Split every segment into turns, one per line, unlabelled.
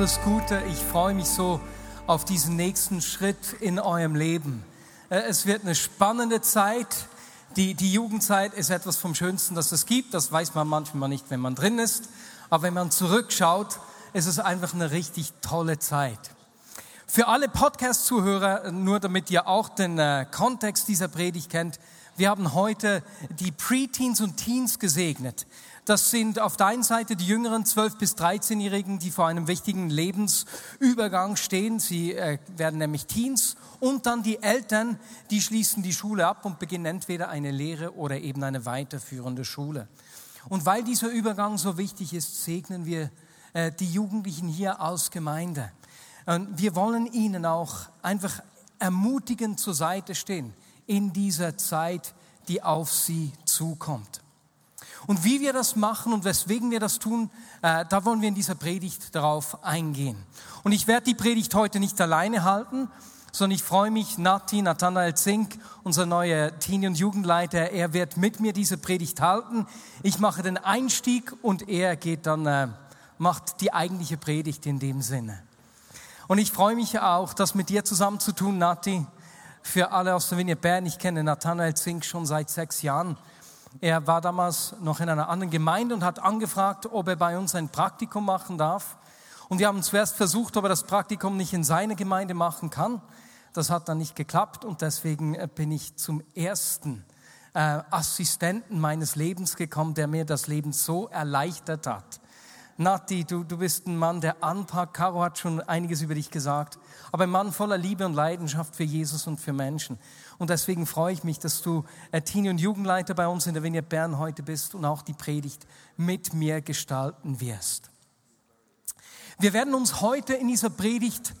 Alles Gute, ich freue mich so auf diesen nächsten Schritt in eurem Leben. Äh, es wird eine spannende Zeit. Die, die Jugendzeit ist etwas vom Schönsten, das es gibt. Das weiß man manchmal nicht, wenn man drin ist. Aber wenn man zurückschaut, ist es einfach eine richtig tolle Zeit. Für alle Podcast-Zuhörer, nur damit ihr auch den äh, Kontext dieser Predigt kennt, wir haben heute die Preteens und Teens gesegnet. Das sind auf der einen Seite die jüngeren 12- bis 13-Jährigen, die vor einem wichtigen Lebensübergang stehen. Sie äh, werden nämlich Teens. Und dann die Eltern, die schließen die Schule ab und beginnen entweder eine Lehre oder eben eine weiterführende Schule. Und weil dieser Übergang so wichtig ist, segnen wir äh, die Jugendlichen hier aus Gemeinde. Und wir wollen ihnen auch einfach ermutigend zur Seite stehen in dieser Zeit, die auf sie zukommt. Und wie wir das machen und weswegen wir das tun, äh, da wollen wir in dieser Predigt darauf eingehen. Und ich werde die Predigt heute nicht alleine halten, sondern ich freue mich, Nati, Nathanael Zink, unser neuer Teenie- und Jugendleiter, er wird mit mir diese Predigt halten. Ich mache den Einstieg und er geht dann, äh, macht die eigentliche Predigt in dem Sinne. Und ich freue mich auch, das mit dir zusammen zu tun, Nati. Für alle aus der Vinie Bern, ich kenne Nathanael Zink schon seit sechs Jahren. Er war damals noch in einer anderen Gemeinde und hat angefragt, ob er bei uns ein Praktikum machen darf. Und wir haben zuerst versucht, ob er das Praktikum nicht in seiner Gemeinde machen kann. Das hat dann nicht geklappt und deswegen äh, bin ich zum ersten äh, Assistenten meines Lebens gekommen, der mir das Leben so erleichtert hat. Nati, du, du bist ein Mann, der anpackt. Caro hat schon einiges über dich gesagt. Aber ein Mann voller Liebe und Leidenschaft für Jesus und für Menschen. Und deswegen freue ich mich, dass du äh, Teenie- und Jugendleiter bei uns in der Vignette Bern heute bist und auch die Predigt mit mir gestalten wirst. Wir werden uns heute in dieser Predigt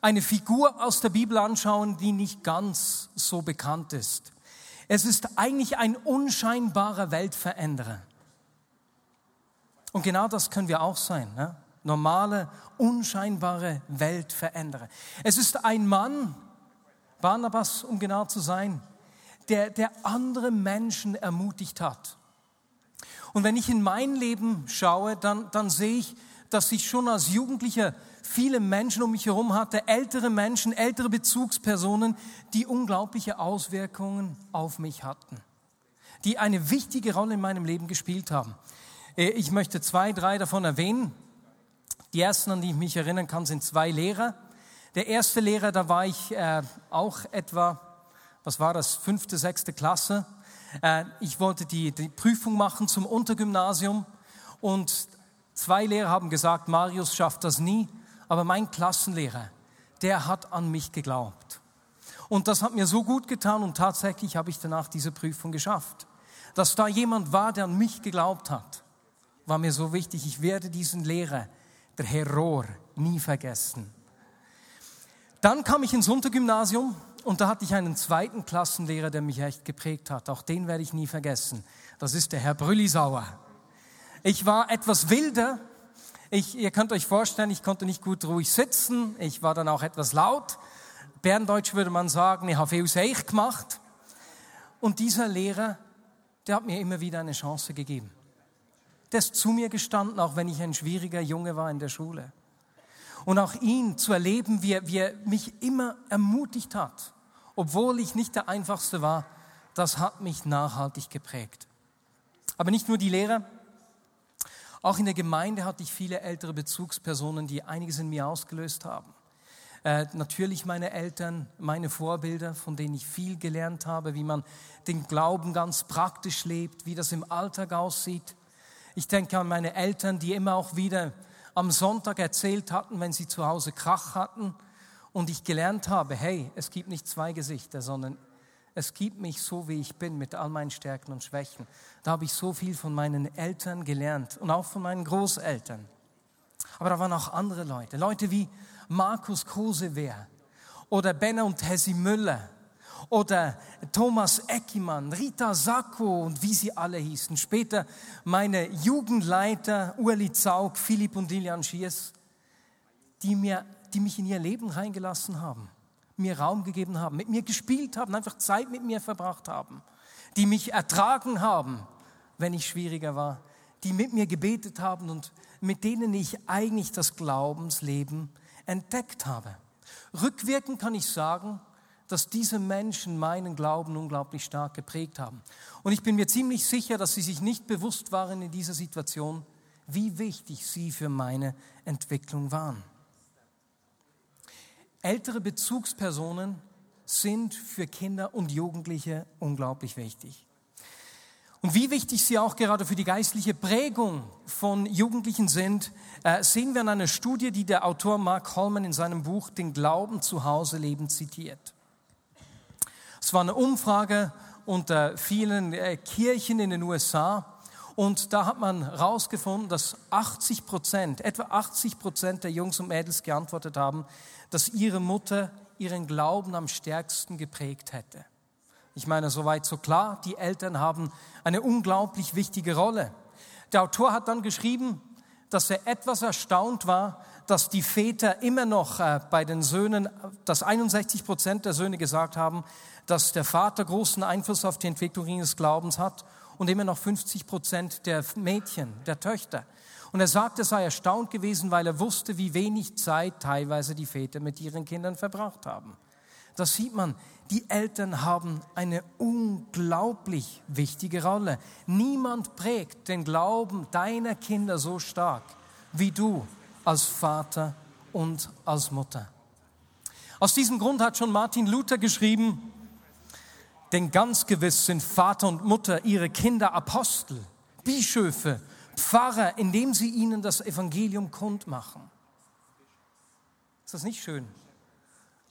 eine Figur aus der Bibel anschauen, die nicht ganz so bekannt ist. Es ist eigentlich ein unscheinbarer Weltveränderer. Und genau das können wir auch sein. Ne? Normale, unscheinbare Weltveränderer. Es ist ein Mann, Barnabas, um genau zu sein, der, der andere Menschen ermutigt hat. Und wenn ich in mein Leben schaue, dann, dann sehe ich, dass ich schon als Jugendlicher viele Menschen um mich herum hatte, ältere Menschen, ältere Bezugspersonen, die unglaubliche Auswirkungen auf mich hatten, die eine wichtige Rolle in meinem Leben gespielt haben. Äh, ich möchte zwei, drei davon erwähnen. Die ersten, an die ich mich erinnern kann, sind zwei Lehrer. Der erste Lehrer, da war ich äh, auch etwa, was war das, fünfte, sechste Klasse. Äh, ich wollte die, die Prüfung machen zum Untergymnasium und zwei Lehrer haben gesagt, Marius schafft das nie, aber mein Klassenlehrer, der hat an mich geglaubt. Und das hat mir so gut getan und tatsächlich habe ich danach diese Prüfung geschafft. Dass da jemand war, der an mich geglaubt hat war mir so wichtig. Ich werde diesen Lehrer, der Herr Rohr, nie vergessen. Dann kam ich ins Untergymnasium und da hatte ich einen zweiten Klassenlehrer, der mich echt geprägt hat. Auch den werde ich nie vergessen. Das ist der Herr Brüllisauer. Ich war etwas wilder. Ich, ihr könnt euch vorstellen, ich konnte nicht gut ruhig sitzen. Ich war dann auch etwas laut. Berndeutsch würde man sagen, ich habe viel gemacht. Und dieser Lehrer, der hat mir immer wieder eine Chance gegeben ist zu mir gestanden, auch wenn ich ein schwieriger Junge war in der Schule. Und auch ihn zu erleben, wie er, wie er mich immer ermutigt hat, obwohl ich nicht der Einfachste war, das hat mich nachhaltig geprägt. Aber nicht nur die Lehrer, auch in der Gemeinde hatte ich viele ältere Bezugspersonen, die einiges in mir ausgelöst haben. Äh, natürlich meine Eltern, meine Vorbilder, von denen ich viel gelernt habe, wie man den Glauben ganz praktisch lebt, wie das im Alltag aussieht. Ich denke an meine Eltern, die immer auch wieder am Sonntag erzählt hatten, wenn sie zu Hause Krach hatten und ich gelernt habe, hey, es gibt nicht zwei Gesichter, sondern es gibt mich so, wie ich bin, mit all meinen Stärken und Schwächen. Da habe ich so viel von meinen Eltern gelernt und auch von meinen Großeltern. Aber da waren auch andere Leute, Leute wie Markus Kosewehr oder Benner und Hessi Müller oder Thomas Eckimann, Rita Sacco und wie sie alle hießen. Später meine Jugendleiter Urli Zaug, Philipp und Lilian Schiers, die, mir, die mich in ihr Leben reingelassen haben, mir Raum gegeben haben, mit mir gespielt haben, einfach Zeit mit mir verbracht haben, die mich ertragen haben, wenn ich schwieriger war, die mit mir gebetet haben und mit denen ich eigentlich das Glaubensleben entdeckt habe. Rückwirkend kann ich sagen, dass diese Menschen meinen Glauben unglaublich stark geprägt haben. Und ich bin mir ziemlich sicher, dass sie sich nicht bewusst waren in dieser Situation, wie wichtig sie für meine Entwicklung waren. Ältere Bezugspersonen sind für Kinder und Jugendliche unglaublich wichtig. Und wie wichtig sie auch gerade für die geistliche Prägung von Jugendlichen sind, äh, sehen wir in einer Studie, die der Autor Mark Holman in seinem Buch Den Glauben zu Hause leben zitiert. Es war eine Umfrage unter vielen äh, Kirchen in den USA und da hat man herausgefunden, dass 80 Prozent, etwa 80 Prozent der Jungs und Mädels geantwortet haben, dass ihre Mutter ihren Glauben am stärksten geprägt hätte. Ich meine, soweit so klar, die Eltern haben eine unglaublich wichtige Rolle. Der Autor hat dann geschrieben, dass er etwas erstaunt war, dass die Väter immer noch äh, bei den Söhnen, dass 61 Prozent der Söhne gesagt haben, dass der Vater großen Einfluss auf die Entwicklung ihres Glaubens hat und immer noch 50 Prozent der Mädchen, der Töchter. Und er sagte, er sei erstaunt gewesen, weil er wusste, wie wenig Zeit teilweise die Väter mit ihren Kindern verbracht haben. Das sieht man, die Eltern haben eine unglaublich wichtige Rolle. Niemand prägt den Glauben deiner Kinder so stark wie du als Vater und als Mutter. Aus diesem Grund hat schon Martin Luther geschrieben, denn ganz gewiss sind Vater und Mutter ihre Kinder Apostel, Bischöfe, Pfarrer, indem sie ihnen das Evangelium kundmachen. Ist das nicht schön?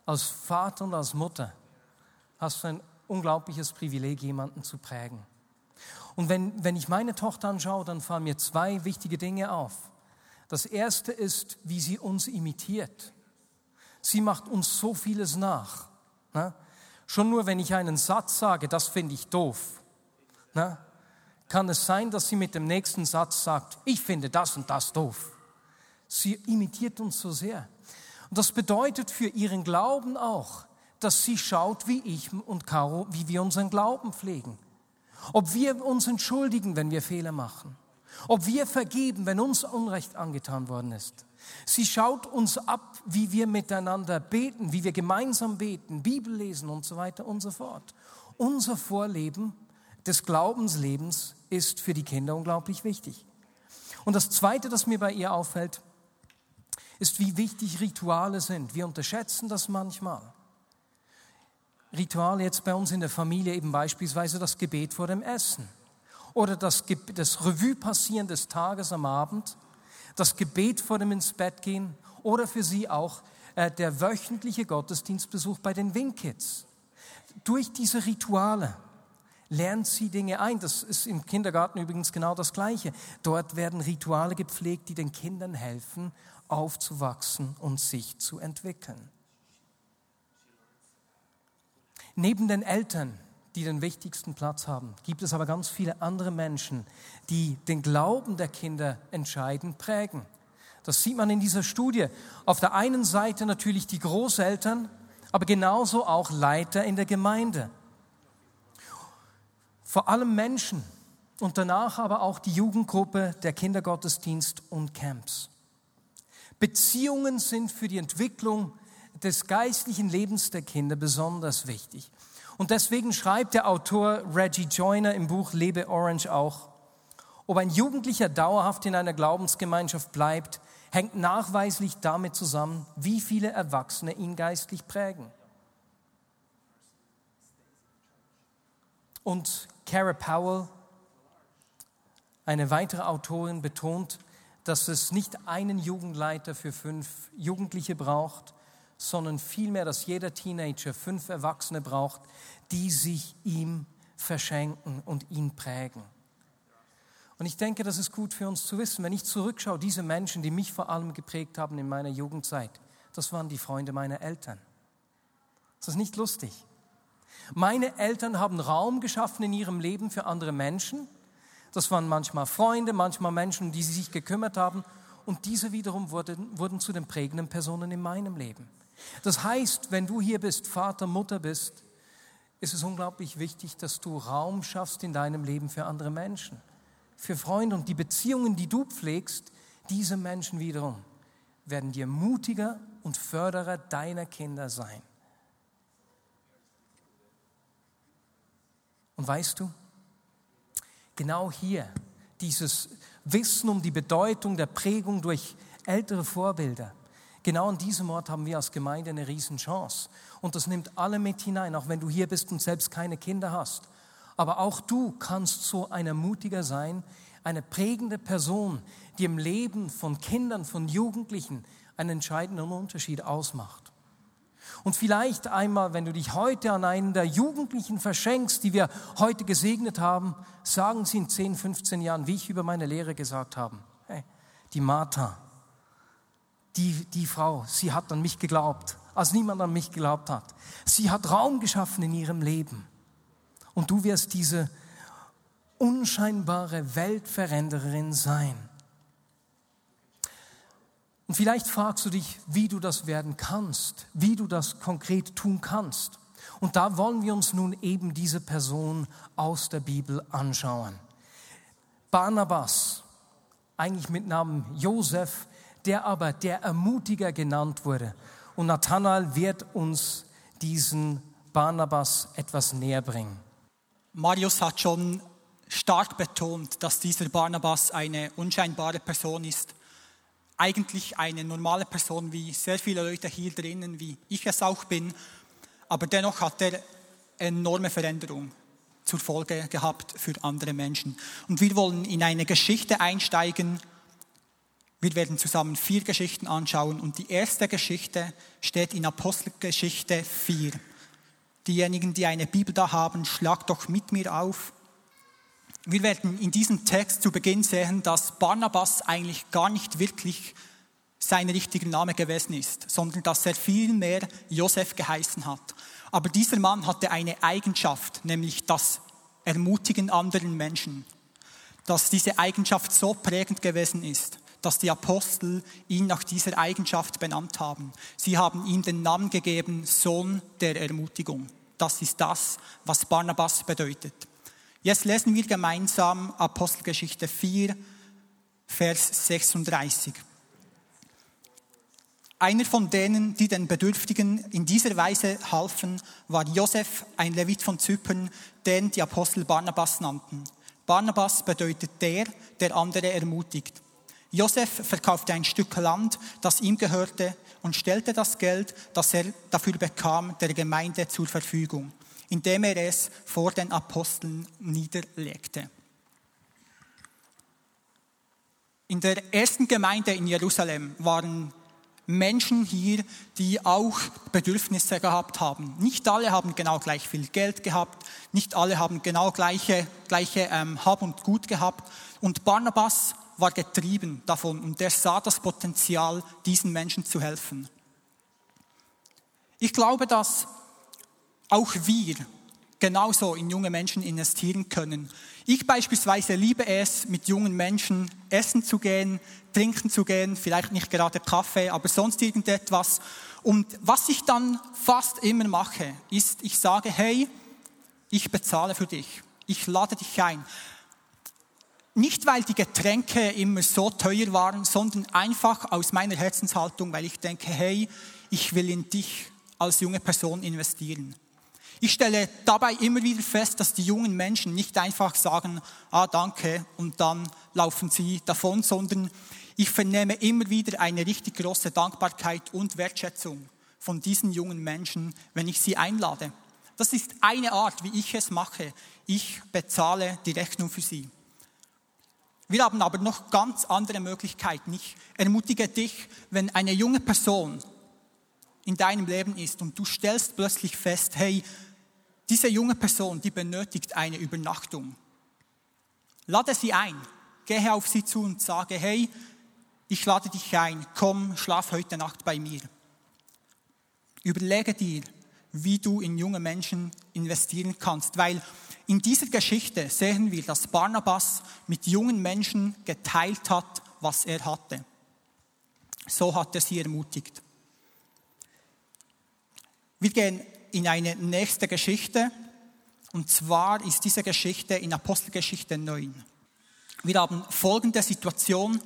Als Vater und als Mutter hast du ein unglaubliches Privileg, jemanden zu prägen. Und wenn, wenn ich meine Tochter anschaue, dann fallen mir zwei wichtige Dinge auf. Das erste ist, wie sie uns imitiert. Sie macht uns so vieles nach. Ne? Schon nur, wenn ich einen Satz sage, das finde ich doof, ne? kann es sein, dass sie mit dem nächsten Satz sagt, ich finde das und das doof. Sie imitiert uns so sehr. Und das bedeutet für ihren Glauben auch, dass sie schaut, wie ich und Caro, wie wir unseren Glauben pflegen. Ob wir uns entschuldigen, wenn wir Fehler machen. Ob wir vergeben, wenn uns Unrecht angetan worden ist. Sie schaut uns ab, wie wir miteinander beten, wie wir gemeinsam beten, Bibel lesen und so weiter und so fort. Unser Vorleben des Glaubenslebens ist für die Kinder unglaublich wichtig. Und das Zweite, das mir bei ihr auffällt, ist, wie wichtig Rituale sind. Wir unterschätzen das manchmal. Rituale jetzt bei uns in der Familie eben beispielsweise das Gebet vor dem Essen oder das, das Revue passieren des Tages am Abend, das Gebet vor dem ins Bett gehen oder für sie auch äh, der wöchentliche Gottesdienstbesuch bei den Wingkids. Durch diese Rituale lernt sie Dinge ein. Das ist im Kindergarten übrigens genau das Gleiche. Dort werden Rituale gepflegt, die den Kindern helfen, aufzuwachsen und sich zu entwickeln. Neben den Eltern, die den wichtigsten Platz haben, gibt es aber ganz viele andere Menschen, die den Glauben der Kinder entscheidend prägen. Das sieht man in dieser Studie. Auf der einen Seite natürlich die Großeltern, aber genauso auch Leiter in der Gemeinde. Vor allem Menschen und danach aber auch die Jugendgruppe, der Kindergottesdienst und Camps. Beziehungen sind für die Entwicklung des geistlichen Lebens der Kinder besonders wichtig. Und deswegen schreibt der Autor Reggie Joyner im Buch Lebe Orange auch, ob ein Jugendlicher dauerhaft in einer Glaubensgemeinschaft bleibt, hängt nachweislich damit zusammen, wie viele Erwachsene ihn geistlich prägen. Und Cara Powell, eine weitere Autorin, betont, dass es nicht einen Jugendleiter für fünf Jugendliche braucht, sondern vielmehr, dass jeder Teenager fünf Erwachsene braucht, die sich ihm verschenken und ihn prägen. Und ich denke, das ist gut für uns zu wissen, wenn ich zurückschaue, diese Menschen, die mich vor allem geprägt haben in meiner Jugendzeit, das waren die Freunde meiner Eltern. Das ist nicht lustig. Meine Eltern haben Raum geschaffen in ihrem Leben für andere Menschen. Das waren manchmal Freunde, manchmal Menschen, die sie sich gekümmert haben. Und diese wiederum wurden, wurden zu den prägenden Personen in meinem Leben. Das heißt, wenn du hier bist, Vater, Mutter bist, ist es unglaublich wichtig, dass du Raum schaffst in deinem Leben für andere Menschen, für Freunde und die Beziehungen, die du pflegst, diese Menschen wiederum werden dir mutiger und Förderer deiner Kinder sein. Und weißt du, genau hier, dieses Wissen um die Bedeutung der Prägung durch ältere Vorbilder, genau an diesem Ort haben wir als Gemeinde eine Riesenchance. Und das nimmt alle mit hinein, auch wenn du hier bist und selbst keine Kinder hast. Aber auch du kannst so ein Ermutiger sein, eine prägende Person, die im Leben von Kindern, von Jugendlichen einen entscheidenden Unterschied ausmacht. Und vielleicht einmal, wenn du dich heute an einen der Jugendlichen verschenkst, die wir heute gesegnet haben, sagen sie in 10, 15 Jahren, wie ich über meine Lehre gesagt habe, hey, die Martha, die, die Frau, sie hat an mich geglaubt, als niemand an mich geglaubt hat. Sie hat Raum geschaffen in ihrem Leben. Und du wirst diese unscheinbare Weltveränderin sein. Und vielleicht fragst du dich, wie du das werden kannst, wie du das konkret tun kannst. Und da wollen wir uns nun eben diese Person aus der Bibel anschauen. Barnabas, eigentlich mit Namen Josef, der aber der Ermutiger genannt wurde. Und Nathanael wird uns diesen Barnabas etwas näher bringen.
Marius hat schon stark betont, dass dieser Barnabas eine unscheinbare Person ist eigentlich eine normale Person wie sehr viele Leute hier drinnen, wie ich es auch bin, aber dennoch hat er enorme Veränderung zur Folge gehabt für andere Menschen. Und wir wollen in eine Geschichte einsteigen. Wir werden zusammen vier Geschichten anschauen und die erste Geschichte steht in Apostelgeschichte 4. Diejenigen, die eine Bibel da haben, schlag doch mit mir auf. Wir werden in diesem Text zu Beginn sehen, dass Barnabas eigentlich gar nicht wirklich sein richtiger Name gewesen ist, sondern dass er viel mehr Josef geheißen hat. Aber dieser Mann hatte eine Eigenschaft, nämlich das Ermutigen anderen Menschen. Dass diese Eigenschaft so prägend gewesen ist, dass die Apostel ihn nach dieser Eigenschaft benannt haben. Sie haben ihm den Namen gegeben, Sohn der Ermutigung. Das ist das, was Barnabas bedeutet. Jetzt lesen wir gemeinsam Apostelgeschichte 4, Vers 36. Einer von denen, die den Bedürftigen in dieser Weise halfen, war Josef, ein Levit von Zypern, den die Apostel Barnabas nannten. Barnabas bedeutet der, der andere ermutigt. Josef verkaufte ein Stück Land, das ihm gehörte, und stellte das Geld, das er dafür bekam, der Gemeinde zur Verfügung indem er es vor den Aposteln niederlegte. In der ersten Gemeinde in Jerusalem waren Menschen hier, die auch Bedürfnisse gehabt haben. Nicht alle haben genau gleich viel Geld gehabt, nicht alle haben genau gleiche, gleiche ähm, Hab und Gut gehabt. Und Barnabas war getrieben davon und er sah das Potenzial, diesen Menschen zu helfen. Ich glaube, dass auch wir genauso in junge Menschen investieren können. Ich beispielsweise liebe es, mit jungen Menschen essen zu gehen, trinken zu gehen, vielleicht nicht gerade Kaffee, aber sonst irgendetwas. Und was ich dann fast immer mache, ist, ich sage, hey, ich bezahle für dich, ich lade dich ein. Nicht, weil die Getränke immer so teuer waren, sondern einfach aus meiner Herzenshaltung, weil ich denke, hey, ich will in dich als junge Person investieren. Ich stelle dabei immer wieder fest, dass die jungen Menschen nicht einfach sagen, ah danke und dann laufen sie davon, sondern ich vernehme immer wieder eine richtig große Dankbarkeit und Wertschätzung von diesen jungen Menschen, wenn ich sie einlade. Das ist eine Art, wie ich es mache. Ich bezahle die Rechnung für sie. Wir haben aber noch ganz andere Möglichkeiten. Ich ermutige dich, wenn eine junge Person in deinem Leben ist und du stellst plötzlich fest, hey, diese junge Person, die benötigt eine Übernachtung. Lade sie ein, gehe auf sie zu und sage, hey, ich lade dich ein, komm, schlaf heute Nacht bei mir. Überlege dir, wie du in junge Menschen investieren kannst, weil in dieser Geschichte sehen wir, dass Barnabas mit jungen Menschen geteilt hat, was er hatte. So hat er sie ermutigt. Wir gehen in eine nächste Geschichte und zwar ist diese Geschichte in Apostelgeschichte 9. Wir haben folgende Situation.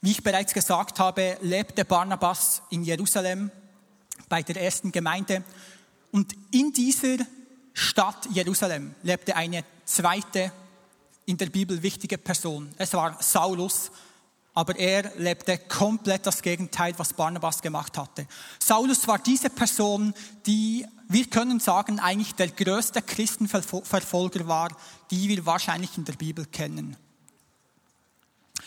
Wie ich bereits gesagt habe, lebte Barnabas in Jerusalem bei der ersten Gemeinde und in dieser Stadt Jerusalem lebte eine zweite in der Bibel wichtige Person. Es war Saulus, aber er lebte komplett das Gegenteil, was Barnabas gemacht hatte. Saulus war diese Person, die, wir können sagen, eigentlich der größte Christenverfolger war, die wir wahrscheinlich in der Bibel kennen.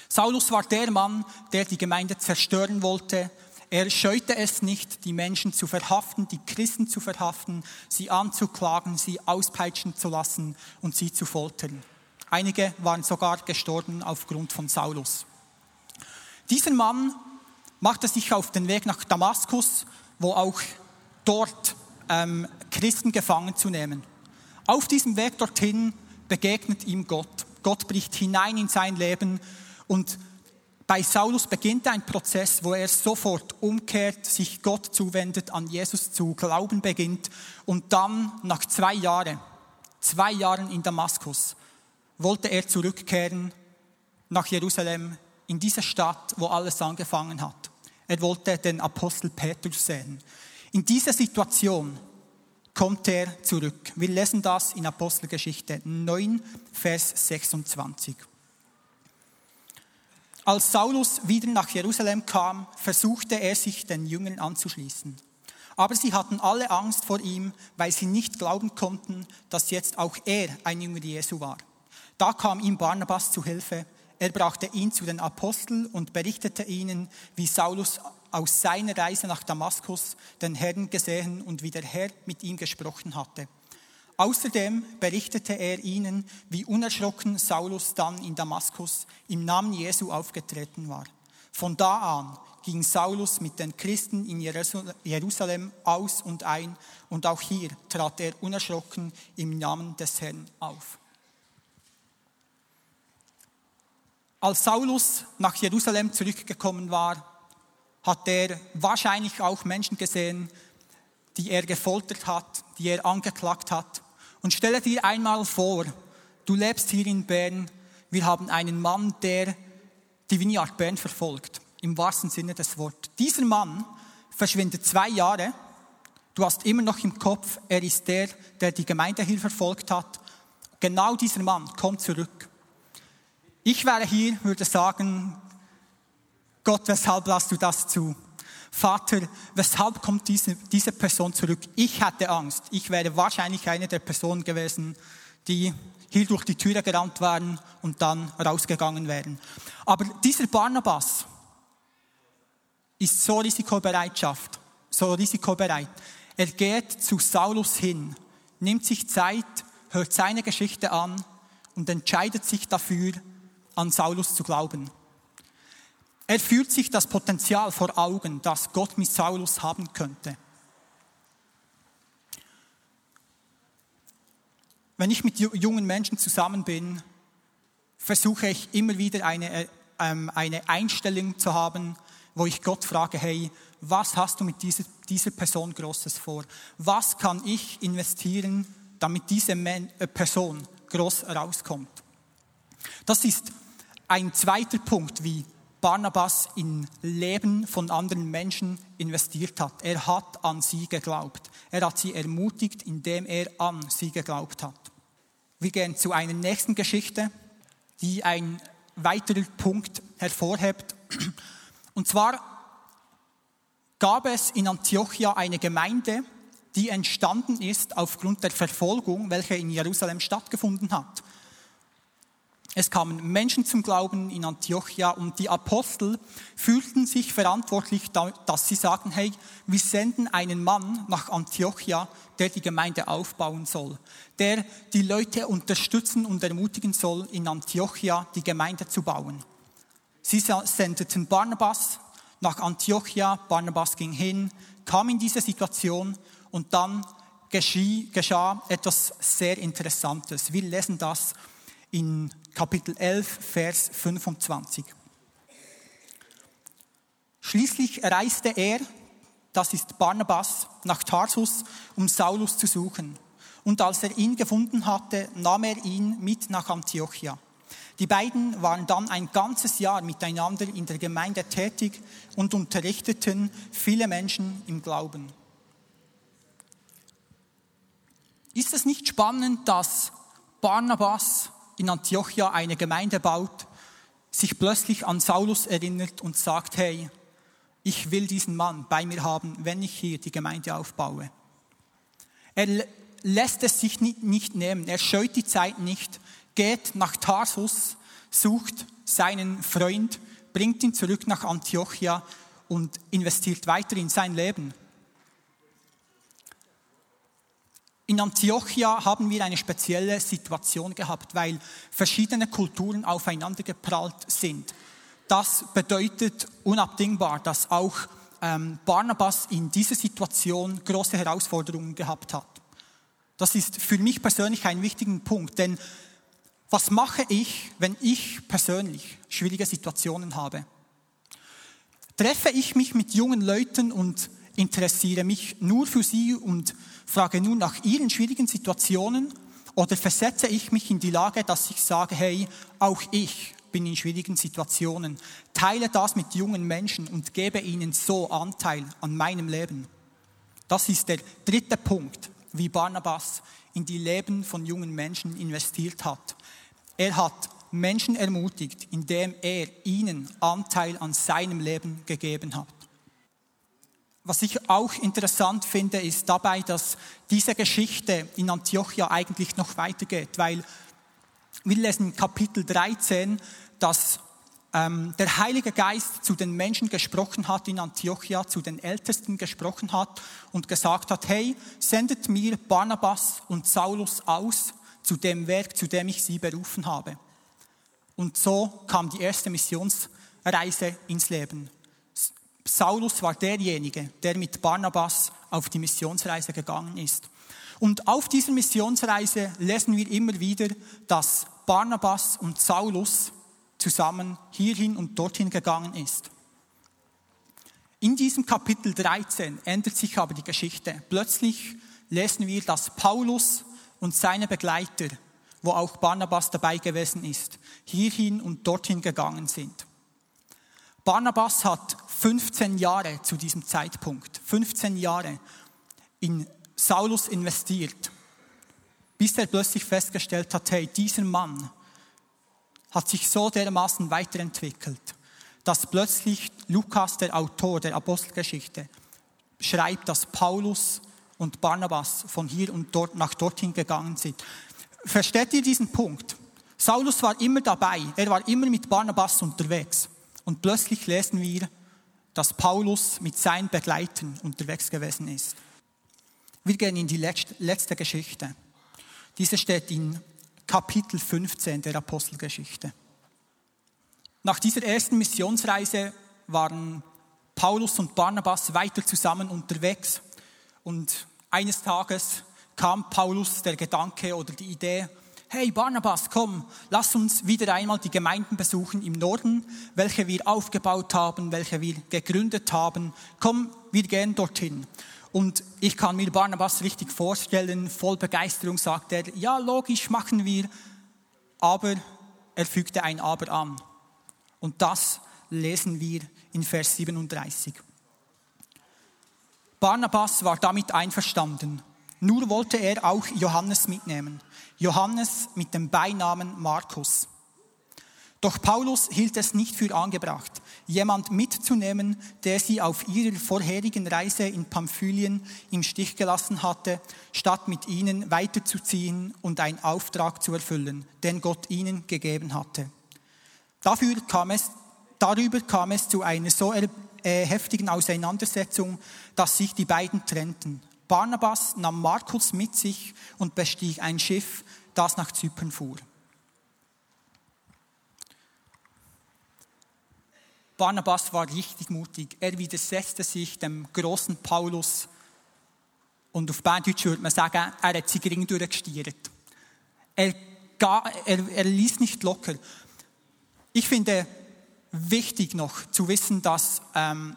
Saulus war der Mann, der die Gemeinde zerstören wollte, er scheute es nicht, die Menschen zu verhaften, die Christen zu verhaften, sie anzuklagen, sie auspeitschen zu lassen und sie zu foltern. Einige waren sogar gestorben aufgrund von Saulus. Dieser Mann machte sich auf den Weg nach Damaskus, wo auch dort ähm, Christen gefangen zu nehmen. Auf diesem Weg dorthin begegnet ihm Gott. Gott bricht hinein in sein Leben und bei Saulus beginnt ein Prozess, wo er sofort umkehrt, sich Gott zuwendet, an Jesus zu glauben beginnt und dann nach zwei Jahren, zwei Jahren in Damaskus, wollte er zurückkehren nach Jerusalem, in diese Stadt, wo alles angefangen hat. Er wollte den Apostel Petrus sehen. In dieser Situation kommt er zurück. Wir lesen das in Apostelgeschichte 9, Vers 26. Als Saulus wieder nach Jerusalem kam, versuchte er sich den Jüngern anzuschließen. Aber sie hatten alle Angst vor ihm, weil sie nicht glauben konnten, dass jetzt auch er ein Jünger Jesu war. Da kam ihm Barnabas zu Hilfe. Er brachte ihn zu den Aposteln und berichtete ihnen, wie Saulus aus seiner Reise nach Damaskus den Herrn gesehen und wie der Herr mit ihm gesprochen hatte. Außerdem berichtete er ihnen, wie unerschrocken Saulus dann in Damaskus im Namen Jesu aufgetreten war. Von da an ging Saulus mit den Christen in Jerusalem aus und ein und auch hier trat er unerschrocken im Namen des Herrn auf. Als Saulus nach Jerusalem zurückgekommen war, hat er wahrscheinlich auch Menschen gesehen, die er gefoltert hat, die er angeklagt hat. Und stelle dir einmal vor, du lebst hier in Bern, wir haben einen Mann, der die Vineyard Bern verfolgt, im wahrsten Sinne des Wortes. Dieser Mann verschwindet zwei Jahre, du hast immer noch im Kopf, er ist der, der die Gemeinde hier verfolgt hat. Genau dieser Mann kommt zurück. Ich wäre hier, würde sagen, Gott, weshalb lässt du das zu? Vater, weshalb kommt diese, diese Person zurück? Ich hatte Angst. Ich wäre wahrscheinlich eine der Personen gewesen, die hier durch die Türe gerannt waren und dann rausgegangen wären. Aber dieser Barnabas ist so Risikobereitschaft, so risikobereit. Er geht zu Saulus hin, nimmt sich Zeit, hört seine Geschichte an und entscheidet sich dafür, an Saulus zu glauben. Er fühlt sich das Potenzial vor Augen, das Gott mit Saulus haben könnte. Wenn ich mit jungen Menschen zusammen bin, versuche ich immer wieder eine, äh, ähm, eine Einstellung zu haben, wo ich Gott frage, hey, was hast du mit dieser, dieser Person Großes vor? Was kann ich investieren, damit diese äh, Person groß rauskommt? Das ist ein zweiter Punkt, wie Barnabas in Leben von anderen Menschen investiert hat. Er hat an sie geglaubt. Er hat sie ermutigt, indem er an sie geglaubt hat. Wir gehen zu einer nächsten Geschichte, die ein weiterer Punkt hervorhebt. Und zwar gab es in Antiochia eine Gemeinde, die entstanden ist aufgrund der Verfolgung, welche in Jerusalem stattgefunden hat. Es kamen Menschen zum Glauben in Antiochia und die Apostel fühlten sich verantwortlich, dass sie sagten, hey, wir senden einen Mann nach Antiochia, der die Gemeinde aufbauen soll, der die Leute unterstützen und ermutigen soll, in Antiochia die Gemeinde zu bauen. Sie sendeten Barnabas nach Antiochia, Barnabas ging hin, kam in diese Situation und dann geschah etwas sehr Interessantes. Wir lesen das in Kapitel 11, Vers 25. Schließlich reiste er, das ist Barnabas, nach Tarsus, um Saulus zu suchen. Und als er ihn gefunden hatte, nahm er ihn mit nach Antiochia. Die beiden waren dann ein ganzes Jahr miteinander in der Gemeinde tätig und unterrichteten viele Menschen im Glauben. Ist es nicht spannend, dass Barnabas in Antiochia eine Gemeinde baut, sich plötzlich an Saulus erinnert und sagt, hey, ich will diesen Mann bei mir haben, wenn ich hier die Gemeinde aufbaue. Er lässt es sich nicht nehmen, er scheut die Zeit nicht, geht nach Tarsus, sucht seinen Freund, bringt ihn zurück nach Antiochia und investiert weiter in sein Leben. In Antiochia haben wir eine spezielle Situation gehabt, weil verschiedene Kulturen aufeinander geprallt sind. Das bedeutet unabdingbar, dass auch ähm, Barnabas in dieser Situation große Herausforderungen gehabt hat. Das ist für mich persönlich ein wichtiger Punkt, denn was mache ich, wenn ich persönlich schwierige Situationen habe? Treffe ich mich mit jungen Leuten und interessiere mich nur für sie und frage nun nach ihren schwierigen Situationen oder versetze ich mich in die Lage, dass ich sage, hey, auch ich bin in schwierigen Situationen, teile das mit jungen Menschen und gebe ihnen so Anteil an meinem Leben. Das ist der dritte Punkt, wie Barnabas in die Leben von jungen Menschen investiert hat. Er hat Menschen ermutigt, indem er ihnen Anteil an seinem Leben gegeben hat. Was ich auch interessant finde, ist dabei, dass diese Geschichte in Antiochia eigentlich noch weitergeht, weil wir lesen Kapitel 13, dass ähm, der Heilige Geist zu den Menschen gesprochen hat in Antiochia, zu den Ältesten gesprochen hat und gesagt hat, hey, sendet mir Barnabas und Saulus aus zu dem Werk, zu dem ich sie berufen habe. Und so kam die erste Missionsreise ins Leben. Saulus war derjenige, der mit Barnabas auf die Missionsreise gegangen ist. Und auf dieser Missionsreise lesen wir immer wieder, dass Barnabas und Saulus zusammen hierhin und dorthin gegangen ist. In diesem Kapitel 13 ändert sich aber die Geschichte. Plötzlich lesen wir, dass Paulus und seine Begleiter, wo auch Barnabas dabei gewesen ist, hierhin und dorthin gegangen sind. Barnabas hat 15 Jahre zu diesem Zeitpunkt, 15 Jahre in Saulus investiert, bis er plötzlich festgestellt hat, hey, dieser Mann hat sich so dermaßen weiterentwickelt, dass plötzlich Lukas, der Autor der Apostelgeschichte, schreibt, dass Paulus und Barnabas von hier und dort nach dorthin gegangen sind. Versteht ihr diesen Punkt? Saulus war immer dabei, er war immer mit Barnabas unterwegs. Und plötzlich lesen wir, dass Paulus mit seinen Begleitern unterwegs gewesen ist. Wir gehen in die letzte Geschichte. Diese steht in Kapitel 15 der Apostelgeschichte. Nach dieser ersten Missionsreise waren Paulus und Barnabas weiter zusammen unterwegs und eines Tages kam Paulus der Gedanke oder die Idee, hey Barnabas, komm, lass uns wieder einmal die Gemeinden besuchen im Norden, welche wir aufgebaut haben, welche wir gegründet haben. Komm, wir gehen dorthin. Und ich kann mir Barnabas richtig vorstellen, voll Begeisterung sagt er, ja, logisch machen wir, aber er fügte ein Aber an. Und das lesen wir in Vers 37. Barnabas war damit einverstanden nur wollte er auch Johannes mitnehmen. Johannes mit dem Beinamen Markus. Doch Paulus hielt es nicht für angebracht, jemand mitzunehmen, der sie auf ihrer vorherigen Reise in Pamphylien im Stich gelassen hatte, statt mit ihnen weiterzuziehen und einen Auftrag zu erfüllen, den Gott ihnen gegeben hatte. Dafür kam es, darüber kam es zu einer so äh, heftigen Auseinandersetzung, dass sich die beiden trennten. Barnabas nahm Markus mit sich und bestieg ein Schiff, das nach Zypern fuhr. Barnabas war richtig mutig. Er widersetzte sich dem großen Paulus und auf Berndeutsch würde man sagen, er hat sie gering durchgestiert. Er, er, er ließ nicht locker. Ich finde wichtig noch zu wissen, dass ähm,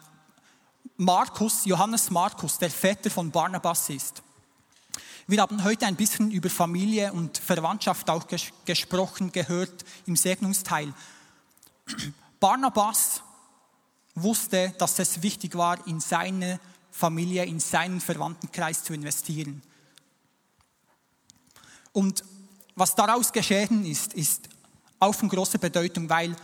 Markus, Johannes Markus, der Vetter von Barnabas ist. Wir haben heute ein bisschen über Familie und Verwandtschaft auch ges gesprochen, gehört im Segnungsteil. Barnabas wusste, dass es wichtig war, in seine Familie, in seinen Verwandtenkreis zu investieren. Und was daraus geschehen ist, ist auch von großer Bedeutung, weil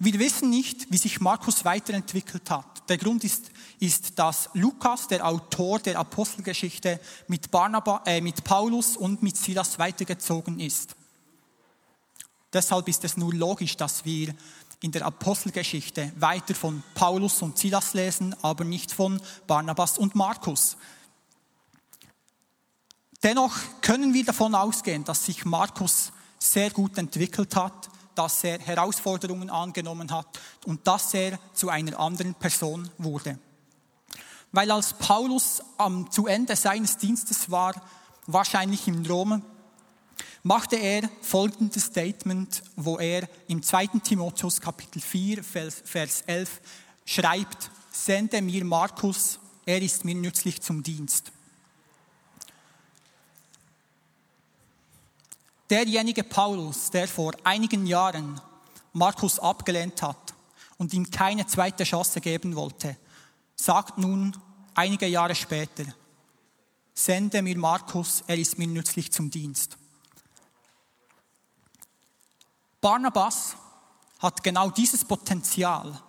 wir wissen nicht, wie sich Markus weiterentwickelt hat. Der Grund ist, ist dass Lukas, der Autor der Apostelgeschichte, mit, Barnaba, äh, mit Paulus und mit Silas weitergezogen ist. Deshalb ist es nur logisch, dass wir in der Apostelgeschichte weiter von Paulus und Silas lesen, aber nicht von Barnabas und Markus. Dennoch können wir davon ausgehen, dass sich Markus sehr gut entwickelt hat, dass er Herausforderungen angenommen hat und dass er zu einer anderen Person wurde. Weil als Paulus am, zu Ende seines Dienstes war, wahrscheinlich in Rom, machte er folgendes Statement, wo er im 2. Timotheus Kapitel 4, Vers 11 schreibt, sende mir Markus, er ist mir nützlich zum Dienst. Derjenige Paulus, der vor einigen Jahren Markus abgelehnt hat und ihm keine zweite Chance geben wollte, sagt nun einige Jahre später, sende mir Markus, er ist mir nützlich zum Dienst. Barnabas hat genau dieses Potenzial,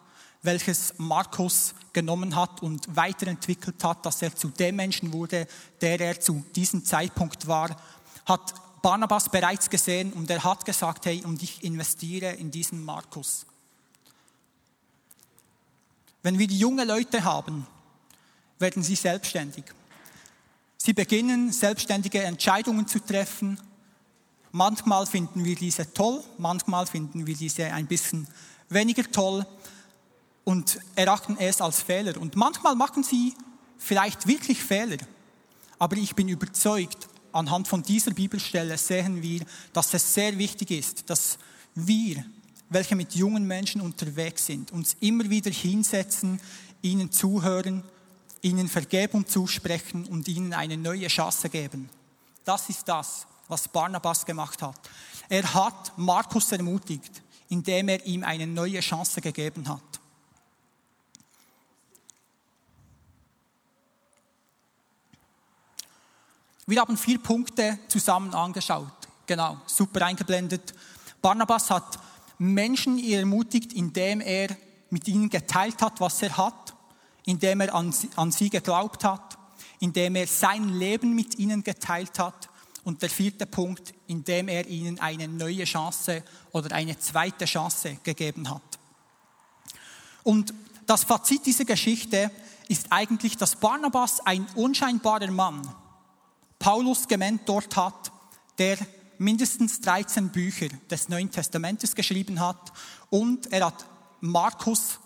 welches Markus genommen hat und weiterentwickelt hat, dass er zu dem Menschen wurde, der er zu diesem Zeitpunkt war, hat Barnabas bereits gesehen und er hat gesagt, hey, und ich investiere in diesen Markus. Wenn wir junge Leute haben, werden sie selbstständig. Sie beginnen selbstständige Entscheidungen zu treffen Manchmal finden wir diese toll, manchmal finden wir diese ein bisschen weniger toll und erachten es als Fehler. Und manchmal machen sie vielleicht wirklich Fehler. Aber ich bin überzeugt, anhand von dieser Bibelstelle sehen wir, dass es sehr wichtig ist, dass wir, welche mit jungen Menschen unterwegs sind, uns immer wieder hinsetzen, ihnen zuhören, ihnen Vergebung zusprechen und ihnen eine neue Chance geben. Das ist das, was Barnabas gemacht hat. Er hat Markus ermutigt, indem er ihm eine neue Chance gegeben hat. Wir haben vier Punkte zusammen angeschaut. Genau, super eingeblendet. Barnabas hat Menschen ermutigt, indem er mit ihnen geteilt hat, was er hat, indem er an, an sie geglaubt hat, indem er sein Leben mit ihnen geteilt hat und der vierte Punkt, indem er ihnen eine neue Chance oder eine zweite Chance gegeben hat. Und das Fazit dieser Geschichte ist eigentlich, dass Barnabas ein unscheinbarer Mann Paulus gementort hat, der mindestens 13 Bücher des Neuen Testamentes geschrieben hat und er hat Markus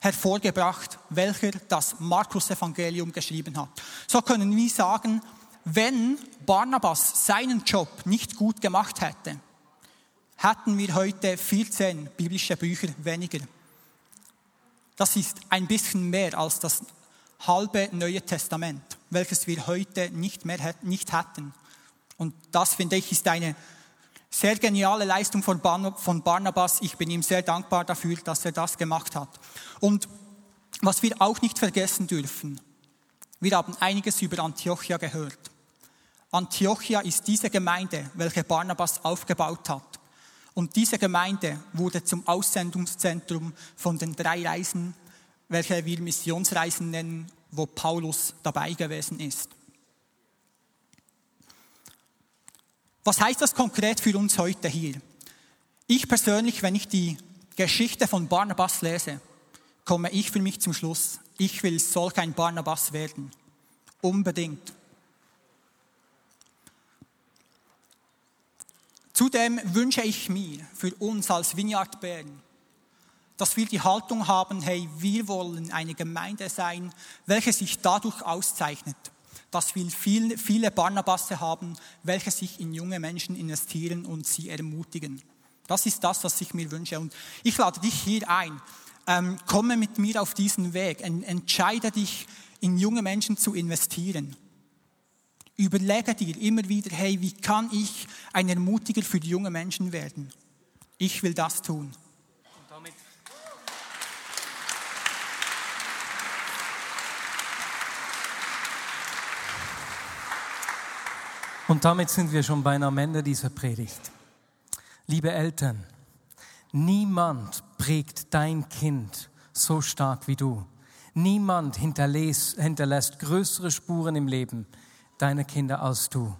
hervorgebracht, welcher das Markus-Evangelium geschrieben hat. So können wir sagen, wenn Barnabas seinen Job nicht gut gemacht hätte, hätten wir heute 14 biblische Bücher weniger. Das ist ein bisschen mehr als das halbe Neue Testament, welches wir heute nicht mehr nicht hätten. Und das finde ich ist eine sehr geniale Leistung von Barnabas. Ich bin ihm sehr dankbar dafür, dass er das gemacht hat. Und was wir auch nicht vergessen dürfen, wir haben einiges über Antiochia gehört. Antiochia ist diese Gemeinde, welche Barnabas aufgebaut hat. Und diese Gemeinde wurde zum Aussendungszentrum von den drei Reisen, welche wir Missionsreisen nennen, wo Paulus dabei gewesen ist. Was heißt das konkret für uns heute hier? Ich persönlich, wenn ich die Geschichte von Barnabas lese, komme ich für mich zum Schluss, ich will solch ein Barnabas werden. Unbedingt. Zudem wünsche ich mir für uns als Vineyard Bern, dass wir die Haltung haben, hey, wir wollen eine Gemeinde sein, welche sich dadurch auszeichnet, dass wir viele, viele Barnabasse haben, welche sich in junge Menschen investieren und sie ermutigen. Das ist das, was ich mir wünsche. Und ich lade dich hier ein. Ähm, komme mit mir auf diesen Weg. entscheide dich, in junge Menschen zu investieren. Überlege dir immer wieder, hey, wie kann ich ein Ermutiger für die jungen Menschen werden? Ich will das tun.
Und damit sind wir schon beinahe am Ende dieser Predigt. Liebe Eltern, niemand prägt dein Kind so stark wie du. Niemand hinterlässt, größere Spuren im Leben deiner Kinder als du.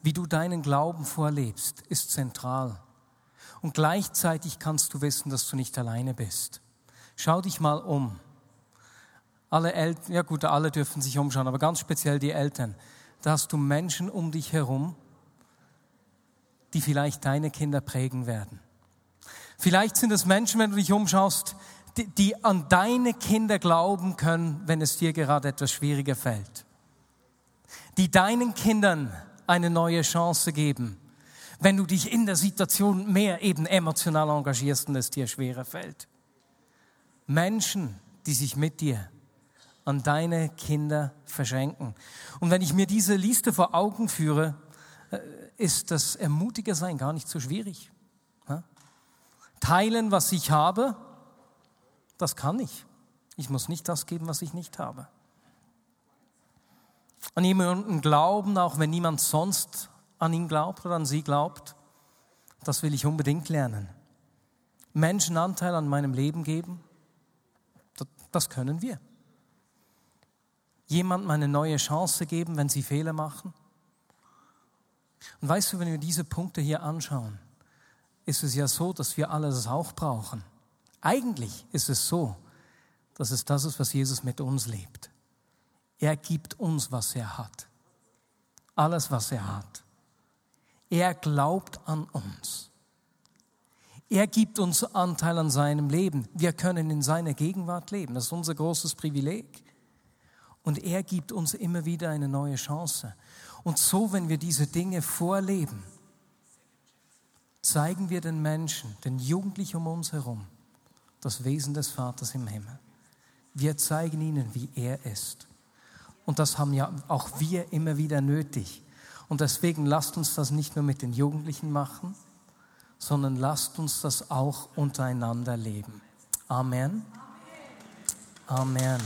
Wie du deinen Glauben vorlebst, ist zentral. Und gleichzeitig kannst du wissen, dass du nicht alleine bist. Schau dich mal um. Alle Eltern, ja gut, alle dürfen sich umschauen, aber ganz speziell die Eltern da hast du Menschen um dich herum, die vielleicht deine Kinder prägen werden. Vielleicht sind es Menschen, wenn du dich umschaust, die, die an deine Kinder glauben können, wenn es dir gerade etwas schwieriger fällt. Die deinen Kindern eine neue Chance geben, wenn du dich in der Situation mehr eben emotional engagierst und es dir schwerer fällt. Menschen, die sich mit dir an deine Kinder verschenken. Und wenn ich mir diese Liste vor Augen führe, äh, ist das Ermutiger sein gar nicht so schwierig. Teilen, was ich habe, das kann ich. Ich muss nicht das geben, was ich nicht habe. An jemanden glauben, auch wenn niemand sonst an ihn glaubt oder an sie glaubt, das will ich unbedingt lernen. Menschen Anteil an meinem Leben geben, das können wir jemandem eine neue Chance geben, wenn sie Fehler machen? Und weißt du, wenn wir diese Punkte hier anschauen, ist es ja so, dass wir alle das auch brauchen. Eigentlich ist es so, dass es das ist, was Jesus mit uns lebt. Er gibt uns, was er hat. Alles, was er hat. Er glaubt an uns. Er gibt uns Anteil an seinem Leben. Wir können in seiner Gegenwart leben. Das ist unser großes Privileg. Und er gibt uns immer wieder eine neue Chance. Und so, wenn wir diese Dinge vorleben, zeigen wir den Menschen, den Jugendlichen um uns herum, das Wesen des Vaters im Himmel. Wir zeigen ihnen, wie er ist. Und das haben ja auch wir immer wieder nötig. Und deswegen lasst uns das nicht nur mit den Jugendlichen machen, sondern lasst uns das auch untereinander leben. Amen. Amen.